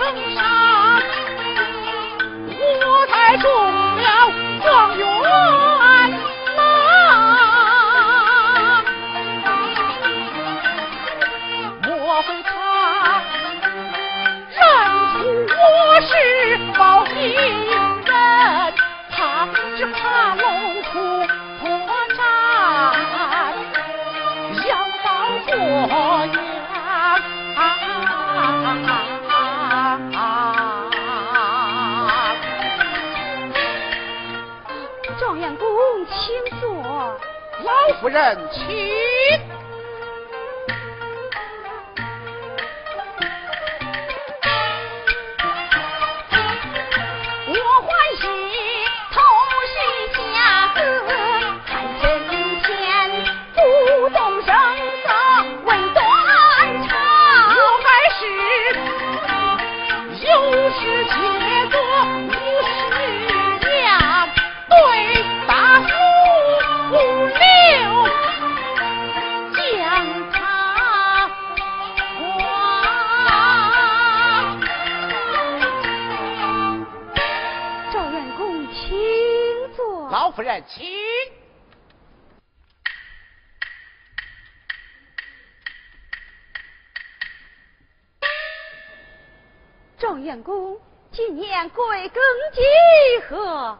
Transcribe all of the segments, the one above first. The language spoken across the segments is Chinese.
圣上，我在众夫人，请。贵庚几何？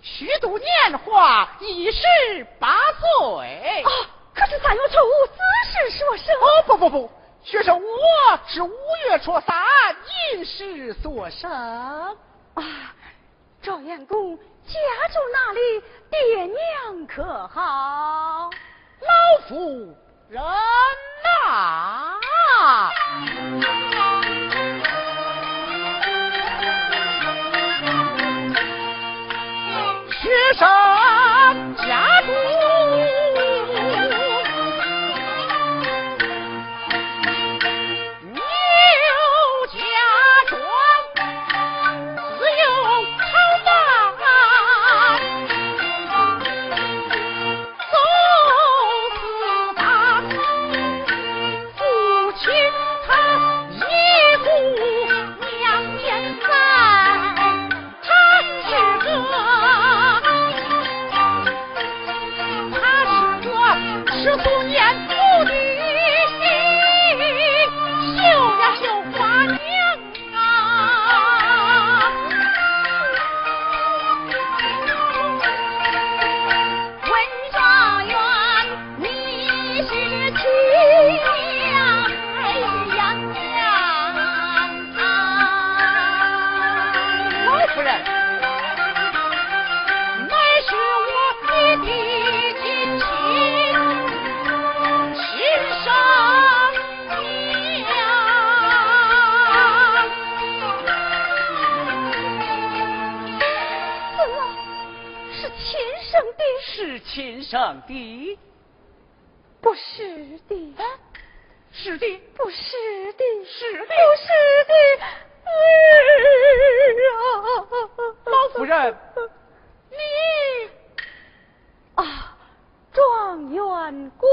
虚度年华，已十八岁。啊！可是三月初五子时所生。哦不不不，学生我是五月初三寅时所生。啊！状元公家住哪里？爹娘可好？老夫人呐。不是的，是的，不是的，是的，不是的，老夫人，你。啊，状元公。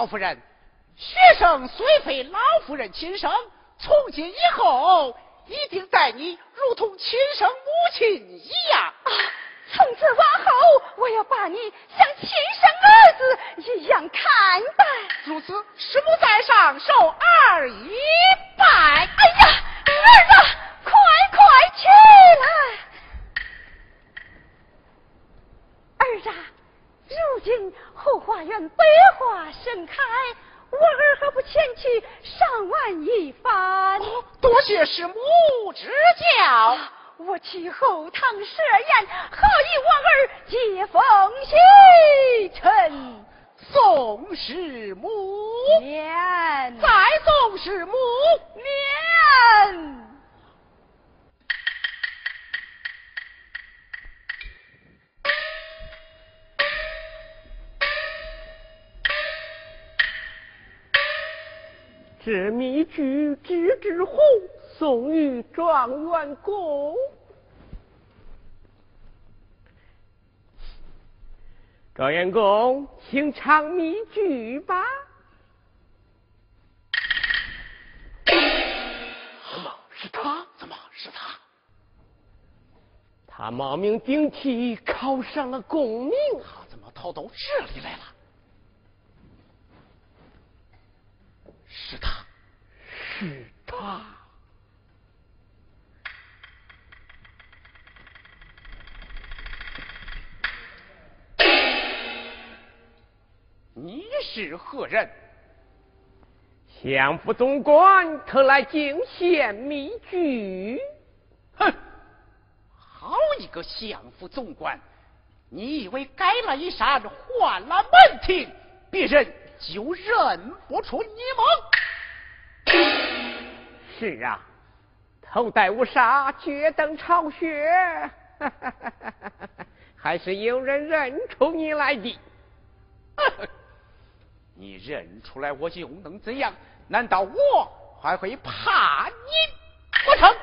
老夫人，学生虽非老夫人亲生，从今以后一定待你如同亲生母亲一样。啊从此往后，我要把你像亲生儿子一样看待。如此，师母在上，受二一拜。哎呀，儿子，快快起来！儿子，如今后花园百花盛开，我儿何不前去赏玩一番？多谢师母指教。我去后堂设宴，好以我儿接风洗尘。宋师母免，再宋师母免。这密具纸之红。送与状元公，状元公，请唱密句吧。怎么是他？怎么是他？他冒名顶替，考上了功名，他怎么逃到这里来了？是他，是他。你是何人？相府总管特来进献密具。哼，好一个相府总管！你以为改了一扇，换了门庭，别人就认不出你吗？是啊，头戴乌纱，脚蹬朝靴，还是有人认出你来的。你认出来我又能怎样？难道我还会怕你不成？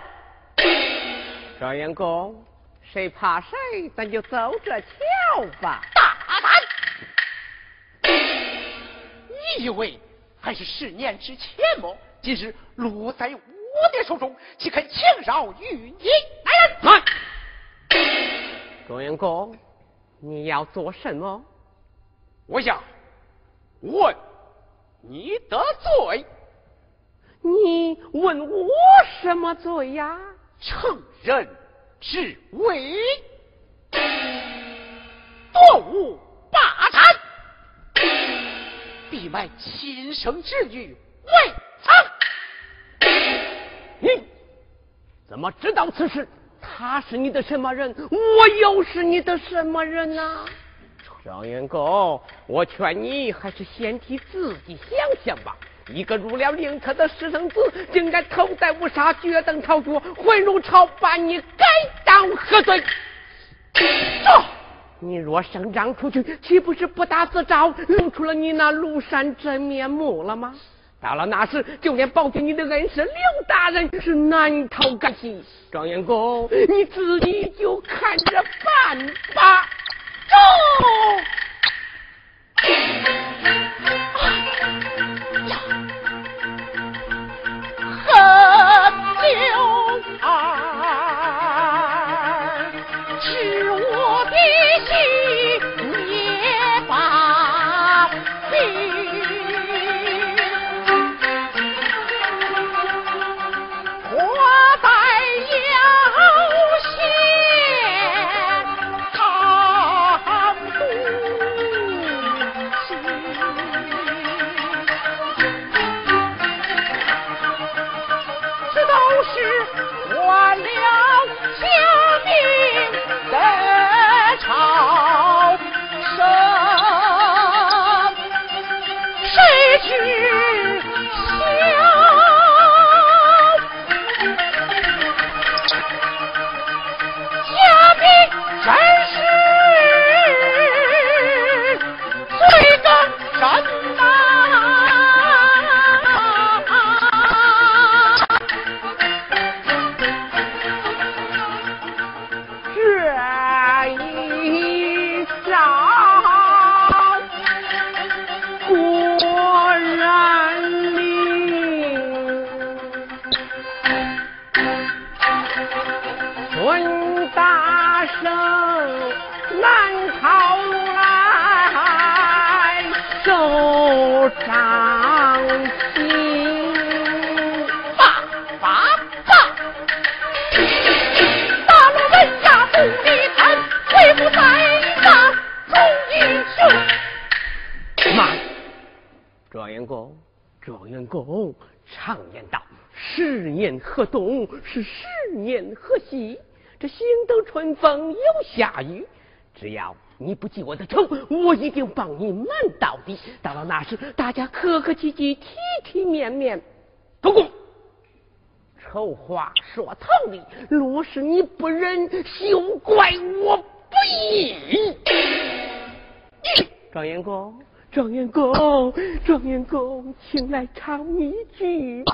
状元公，谁怕谁？咱就走着瞧吧。大胆！你以为还是十年之前么？今日落在我的手中，岂肯轻饶于你？来人！来！状元公，你要做什么？我想。问你的罪？你问我什么罪呀？乘人之危，夺物霸占，逼卖亲生之女为怎么知道此事？他是你的什么人？我又是你的什么人呢？张元狗，我劝你还是先替自己想想吧。一个入了灵车的私生子，竟然头戴乌纱，脚蹬朝靴，混入朝，把你该当何罪？走！你若声张出去，岂不是不打自招，露出了你那庐山真面目了吗？到了那时，就连保庇你的恩师刘大人是难逃干系。状元公，你自己就看着办吧。走！十年河东是十年河西。这新等春风又下雨，只要你不记我的仇，我一定帮你瞒到底。到了那时，大家客客气气，体体面面。主公，丑话说头里，若是你不忍，休怪我不义。状元公，状元公，状元公，请来唱一句吧。